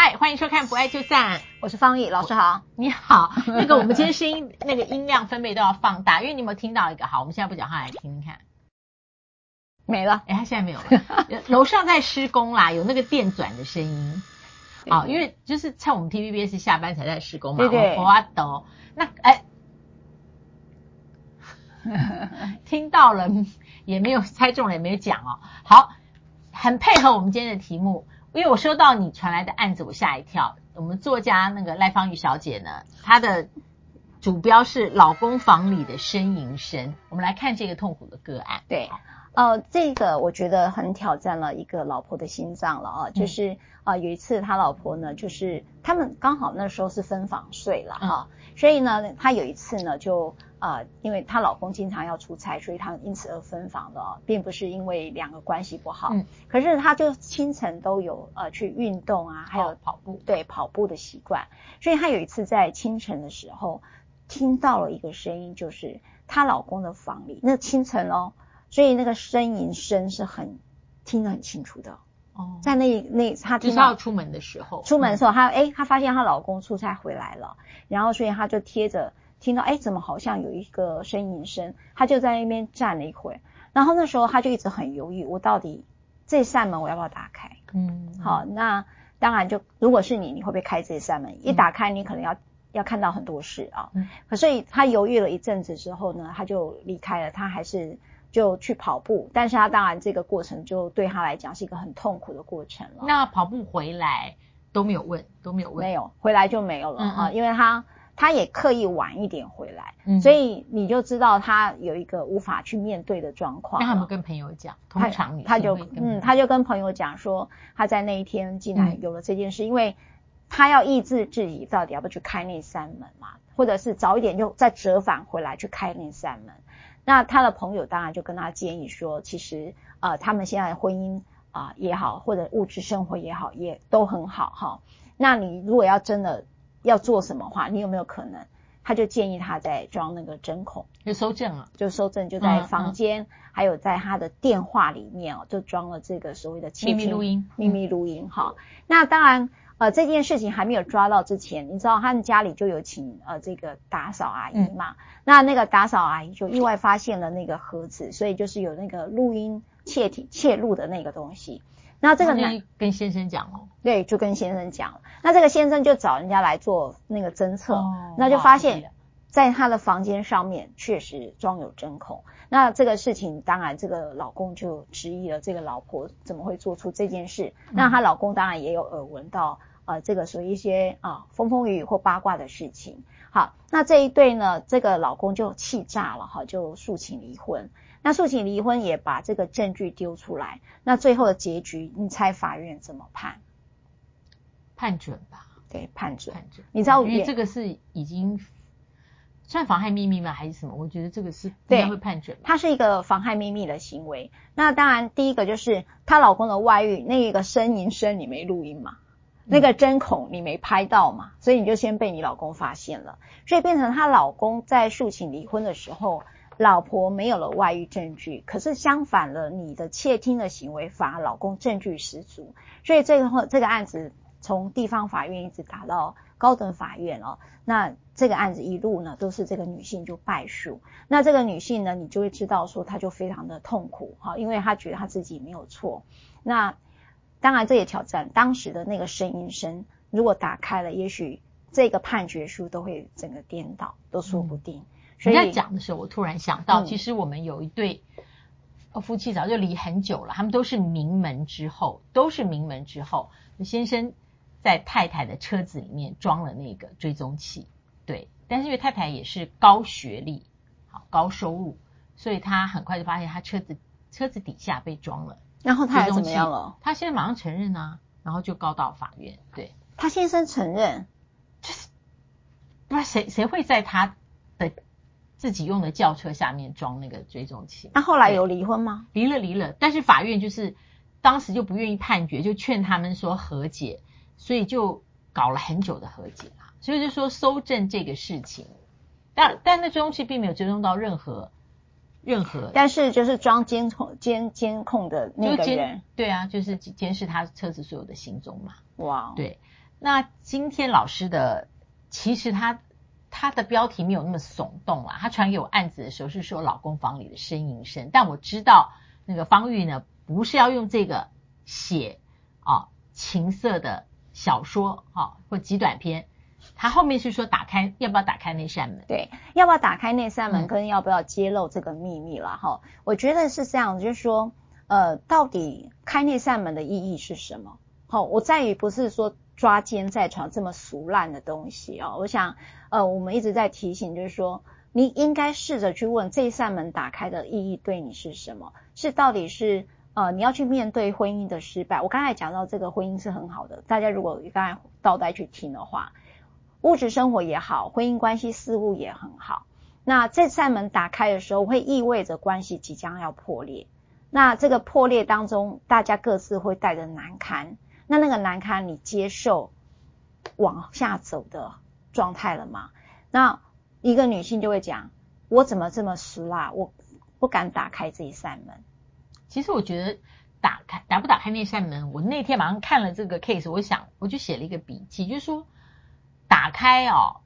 嗨，欢迎收看《不爱就散》，我是方毅老师好，你好。那个我们今天声音那个音量分贝都要放大，因为你有没有听到一个？好，我们现在不讲话，来听听看。没了，哎，他现在没有了。楼上在施工啦，有那个电转的声音。好，因为就是趁我们 TVBS 下班才在施工嘛。对对。我抖。那哎，听到了，也没有猜中了，也没有讲哦。好，很配合我们今天的题目。因为我收到你传来的案子，我吓一跳。我们作家那个赖芳玉小姐呢，她的主标是老公房里的呻吟声。我们来看这个痛苦的个案。对，呃，这个我觉得很挑战了一个老婆的心脏了啊。就是啊、有一次他老婆呢，就是他们刚好那时候是分房睡了哈、嗯，所以呢，他有一次呢就。呃，因为她老公经常要出差，所以他们因此而分房的哦，并不是因为两个关系不好。嗯。可是她就清晨都有呃去运动啊，还有跑步，对跑步的习惯。所以她有一次在清晨的时候听到了一个声音，就是她老公的房里，那清晨哦，所以那个呻吟声是很听得很清楚的。哦。在那那她听到要出门的时候，出门的时候，她诶她发现她老公出差回来了，然后所以她就贴着。听到哎，怎么好像有一个呻吟声？他就在那边站了一会，然后那时候他就一直很犹豫，我到底这扇门我要不要打开？嗯，好，那当然就如果是你，你会不会开这扇门？一打开，你可能要要看到很多事啊。嗯，可所以他犹豫了一阵子之后呢，他就离开了，他还是就去跑步，但是他当然这个过程就对他来讲是一个很痛苦的过程了。那跑步回来都没有问，都没有问，没有回来就没有了啊，嗯嗯，因为他。他也刻意晚一点回来，嗯，所以你就知道他有一个无法去面对的状况。那他们跟朋友讲，通常他就嗯，他就跟朋友讲说，他在那一天竟然有了这件事，嗯，因为他要抑制自己到底要不要去开那扇门嘛，或者是早一点就再折返回来去开那扇门。那他的朋友当然就跟他建议说，其实呃，他们现在婚姻啊，呃，也好，或者物质生活也好，也都很好哈。那你如果要真的。要做什么话，你有没有可能？他就建议他在装那个针孔，就收证了，就收证，就在房间、嗯嗯，还有在他的电话里面哦，就装了这个所谓的秘密录音，秘密录音哈、嗯。那当然，呃，这件事情还没有抓到之前，你知道他们家里就有请呃这个打扫阿姨嘛、嗯？那那个打扫阿姨就意外发现了那个盒子，所以就是有那个录音窃听窃录的那个东西。那这个呢，跟先生讲哦，对，就跟先生讲。那这个先生就找人家来做那个侦测，哦、那就发现，在他的房间上面确实装有针孔。那这个事情，当然这个老公就质疑了，这个老婆怎么会做出这件事？嗯、那她老公当然也有耳闻到，呃，这个属于一些啊风风雨雨或八卦的事情。好，那这一对呢，这个老公就气炸了哈，就诉请离婚。那诉请离婚也把这个证据丢出来，那最后的结局，你猜法院怎么判？判准吧？对，判准。判准。你知道，因为这个是已经算妨害秘密吗？还是什么？我觉得这个是应该会判准。它是一个妨害秘密的行为。那当然，第一个就是她老公的外遇，那个呻吟声你没录音嘛？嗯、那个针孔你没拍到嘛？所以你就先被你老公发现了，所以变成她老公在诉请离婚的时候。老婆没有了外遇证据，可是相反了，你的窃听的行为反而老公证据十足，所以这个这个案子从地方法院一直打到高等法院哦，那这个案子一路呢都是这个女性就败诉，那这个女性呢，你就会知道说她就非常的痛苦哈，因为她觉得她自己没有错，那当然这也挑战当时的那个声音声，如果打开了，也许这个判决书都会整个颠倒，都说不定。人家讲的时候，我突然想到，其实我们有一对夫妻早就离很久了，他们都是名门之后，都是名门之后。先生在太太的车子里面装了那个追踪器，对，但是因为太太也是高学历、好高收入，所以他很快就发现他车子车子底下被装了。然后他怎么样了？他现在马上承认啊，然后就告到法院。对，他先生承认，就是不知道谁谁会在他的。自己用的轿车下面装那个追踪器，那后来有离婚吗？离了，离了。但是法院就是当时就不愿意判决，就劝他们说和解，所以就搞了很久的和解啊。所以就说搜证这个事情，但但那追踪器并没有追踪到任何任何。但是就是装监控监监控的那个人，对啊，就是监视他车子所有的行踪嘛。哇，对。那今天老师的其实他他的标题没有那么耸动啊，他传给我案子的时候是说老公房里的呻吟声，但我知道那个方玉呢不是要用这个写啊情色的小说啊或极短篇。他后面是说打开要不要打开那扇门？对，要不要打开那扇门，跟要不要揭露这个秘密了哈、嗯？我觉得是这样，就是说，呃，到底开那扇门的意义是什么？好，我在于不是说抓奸在床这么俗烂的东西哦。我想，呃，我们一直在提醒，就是说，你应该试着去问这扇门打开的意义对你是什么？是到底是呃你要去面对婚姻的失败？我刚才讲到这个婚姻是很好的，大家如果刚才倒带去听的话。物质生活也好，婚姻关系事务也很好。那这扇门打开的时候，会意味着关系即将要破裂。那这个破裂当中，大家各自会带着难堪。那那个难堪，你接受往下走的状态了吗？那一个女性就会讲：我怎么这么俗啊？我不敢打开这一扇门。其实我觉得打开打不打开那扇门，我那天马上看了这个 case，我想我就写了一个笔记，就是说。打开哦，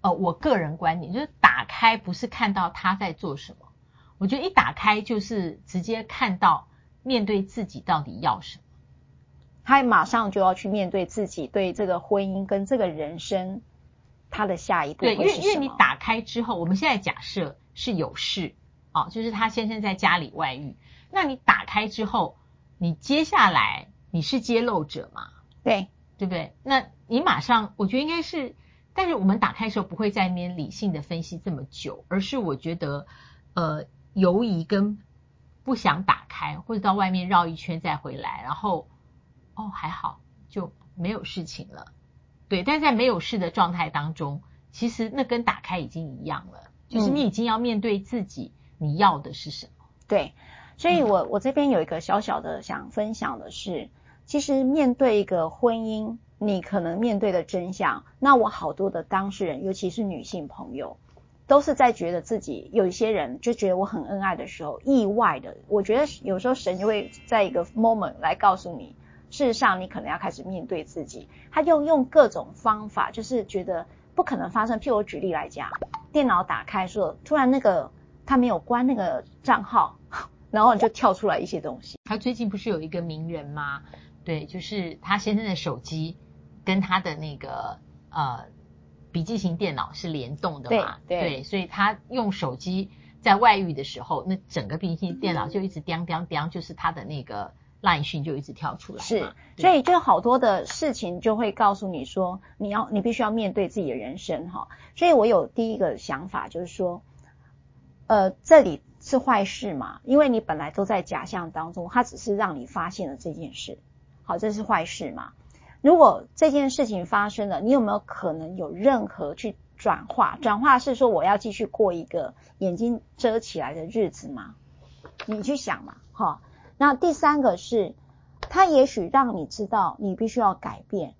呃，我个人观点就是打开不是看到他在做什么，我觉得一打开就是直接看到面对自己到底要什么，他马上就要去面对自己对这个婚姻跟这个人生他的下一步？对，因为因为你打开之后，我们现在假设是有事啊，就是他先生在家里外遇，那你打开之后，你接下来你是揭露者嘛？对。对不对？那你马上，我觉得应该是，但是我们打开的时候不会在那边理性的分析这么久，而是我觉得，呃，犹疑跟不想打开，或者到外面绕一圈再回来，然后，哦，还好就没有事情了，对。但是在没有事的状态当中，其实那跟打开已经一样了，就是你已经要面对自己，你要的是什么？嗯、对。所以我我这边有一个小小的想分享的是。其实面对一个婚姻，你可能面对的真相，那我好多的当事人，尤其是女性朋友，都是在觉得自己有一些人就觉得我很恩爱的时候，意外的，我觉得有时候神就会在一个 moment 来告诉你，事实上你可能要开始面对自己。他就用各种方法，就是觉得不可能发生。譬如我举例来讲，电脑打开说，突然那个他没有关那个账号，然后就跳出来一些东西。他最近不是有一个名人吗？对，就是他先生的手机跟他的那个呃笔记型电脑是联动的嘛？对，对，对，所以他用手机在外遇的时候，那整个笔记型电脑就一直叮叮叮，就是他的那个 LINE 讯就一直跳出来。是，所以就好多的事情就会告诉你说，你要你必须要面对自己的人生哈。所以我有第一个想法就是说，呃，这里是坏事嘛？因为你本来都在假象当中，它只是让你发现了这件事。好，这是坏事嘛？如果这件事情发生了，你有没有可能有任何去转化？转化是说我要继续过一个眼睛遮起来的日子吗？你去想嘛，哈。那第三个是，他也许让你知道你必须要改变。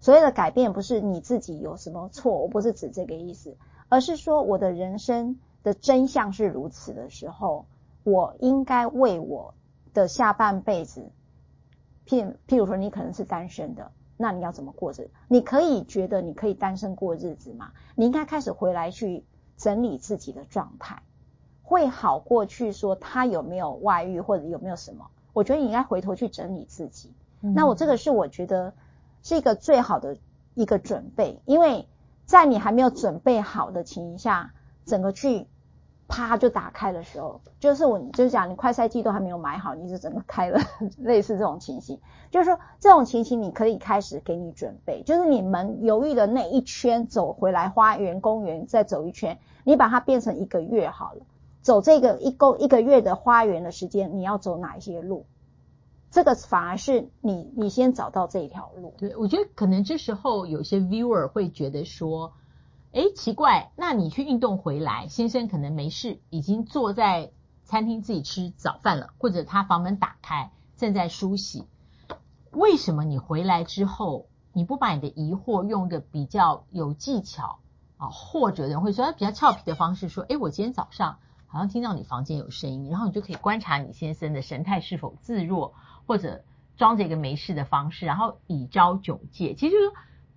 所谓的改变不是你自己有什么错，我不是指这个意思，而是说我的人生的真相是如此的时候，我应该为我的下半辈子。譬譬如说，你可能是单身的，那你要怎么过日子？你可以觉得你可以单身过日子吗？你应该开始回来去整理自己的状态，会好过去说他有没有外遇或者有没有什么？我觉得你应该回头去整理自己。嗯。那我这个是我觉得是一个最好的一个准备，因为在你还没有准备好的情形下，整个去。啪就打开的时候，就是我就是讲你快赛季都还没有买好，你就整个开了，类似这种情形。就是说这种情形你可以开始给你准备，就是你们犹豫的那一圈走回来，花园公园再走一圈，你把它变成一个月好了。走这个一个一个月的花园的时间，你要走哪一些路？这个反而是你你先找到这一条路。对，我觉得可能这时候有些 viewer 会觉得说。诶，奇怪，那你去运动回来，先生可能没事，已经坐在餐厅自己吃早饭了，或者他房门打开，正在梳洗。为什么你回来之后，你不把你的疑惑用个比较有技巧啊，或者人会说比较俏皮的方式说，诶，我今天早上好像听到你房间有声音，然后你就可以观察你先生的神态是否自若，或者装着一个没事的方式，然后以招窘戒。其实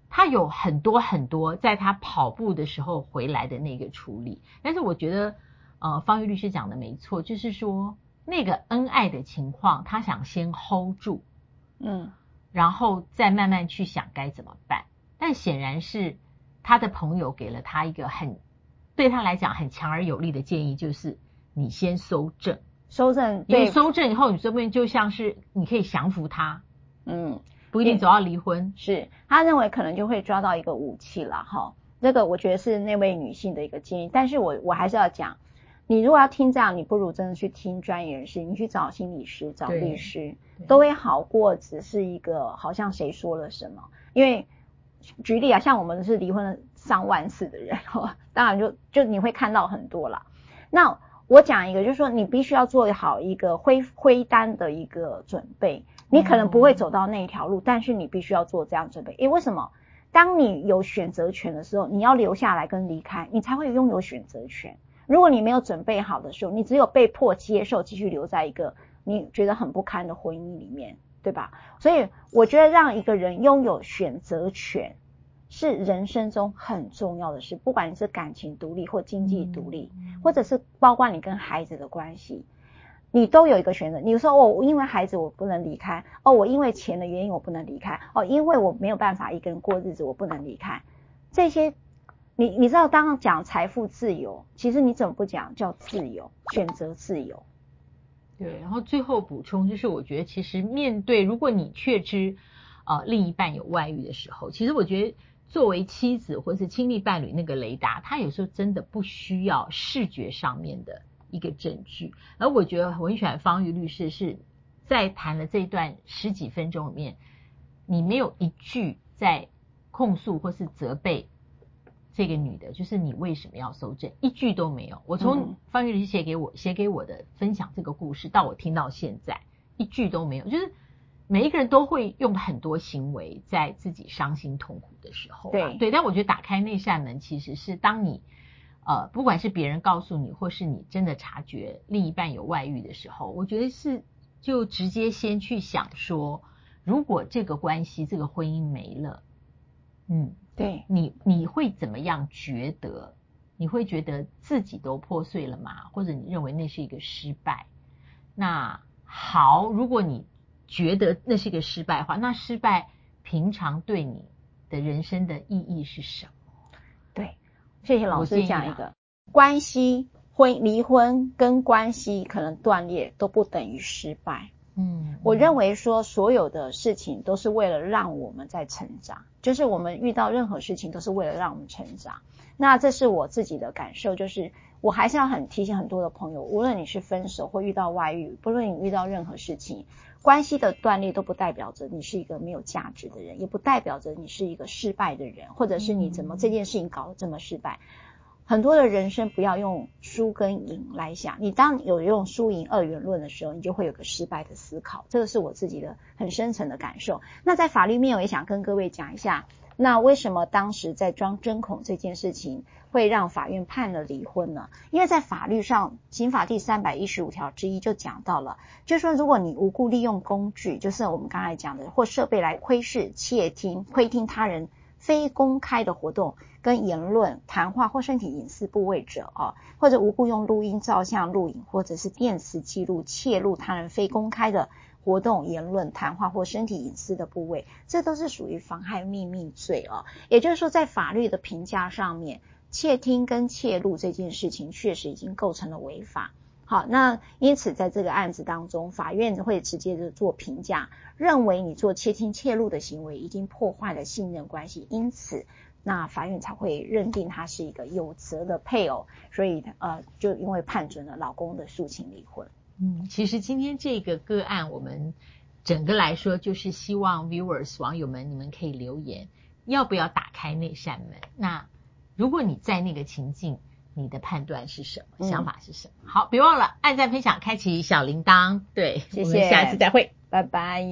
他有很多很多在他跑步的时候回来的那个处理。但是我觉得，呃，方玉律师讲的没错，就是说那个恩爱的情况，他想先 hold 住，嗯，然后再慢慢去想该怎么办。但显然是他的朋友给了他一个很对他来讲很强而有力的建议，就是你先收证，收证，因为搜证以后，你说不定就像是你可以降服他，嗯。不一定走到离婚，是他认为可能就会抓到一个武器了哈。这个我觉得是那位女性的一个建议，但是我我还是要讲，你如果要听这样，你不如真的去听专业人士，你去找心理师、找律师，都会好过只是一个好像谁说了什么。因为举例啊，像我们是离婚了上万次的人哦，当然就就你会看到很多了。那我讲一个，就是说你必须要做好一个灰灰单的一个准备。你可能不会走到那一条路，但是你必须要做这样准备。诶，为什么？当你有选择权的时候，你要留下来跟离开，你才会拥有选择权。如果你没有准备好的时候，你只有被迫接受，继续留在一个你觉得很不堪的婚姻里面，对吧？所以我觉得让一个人拥有选择权是人生中很重要的事，不管你是感情独立或经济独立，或者是包括你跟孩子的关系。你都有一个选择。你说哦，因为孩子我不能离开，哦，我因为钱的原因我不能离开，哦，因为我没有办法一个人过日子我不能离开。这些，你你知道，当讲财富自由，其实你怎么不讲叫自由，选择自由？对。然后最后补充就是，我觉得其实面对如果你确知呃另一半有外遇的时候，其实我觉得作为妻子或是亲密伴侣那个雷达，他有时候真的不需要视觉上面的。一个证据，而我觉得我很喜欢方瑜律师是在谈了这一段十几分钟里面，你没有一句在控诉或是责备这个女的，就是你为什么要搜证，一句都没有。我从方玉律师写给我写给我的分享这个故事到我听到现在，一句都没有，就是每一个人都会用很多行为在自己伤心痛苦的时候，对对，但我觉得打开那扇门其实是当你。呃，不管是别人告诉你，或是你真的察觉另一半有外遇的时候，我觉得是就直接先去想说，如果这个关系、这个婚姻没了，嗯，对，你你会怎么样觉得？你会觉得自己都破碎了吗？或者你认为那是一个失败？那好，如果你觉得那是一个失败的话，那失败平常对你的人生的意义是什么？对谢谢老师讲一个关系，婚离婚跟关系可能断裂都不等于失败。嗯，我认为说所有的事情都是为了让我们在成长，就是我们遇到任何事情都是为了让我们成长。那这是我自己的感受，就是我还是要很提醒很多的朋友，无论你是分手或遇到外遇，不论你遇到任何事情。关系的断裂都不代表着你是一个没有价值的人，也不代表着你是一个失败的人，或者是你怎么这件事情搞得这么失败。很多的人生不要用输跟赢来想，你当有用输赢二元论的时候，你就会有个失败的思考。这个是我自己的很深层的感受。那在法律面，我也想跟各位讲一下。那为什么当时在装针孔这件事情会让法院判了离婚呢？因为在法律上，刑法第三百一十五条之一就讲到了，就是说如果你无故利用工具，就是我们刚才讲的，或设备来窥视、窃听、窥听他人非公开的活动、跟言论、谈话或身体隐私部位者啊，或者无故用录音、照相、录影或者是电磁记录窃录他人非公开的。活动、言论、谈话或身体隐私的部位，这都是属于妨害秘密罪哦。也就是说，在法律的评价上面，窃听跟窃录这件事情确实已经构成了违法。好，那因此在这个案子当中，法院会直接的做评价，认为你做窃听窃录的行为已经破坏了信任关系，因此那法院才会认定他是一个有责的配偶，所以呃，就因为判准了老公的诉请离婚。嗯，其实今天这个个案，我们整个来说就是希望 viewers 网友们，你们可以留言，要不要打开那扇门？那如果你在那个情境，你的判断是什么？想法是什么？嗯、好，别忘了按赞、分享、开启小铃铛。对，谢谢，我们下次再会，拜拜。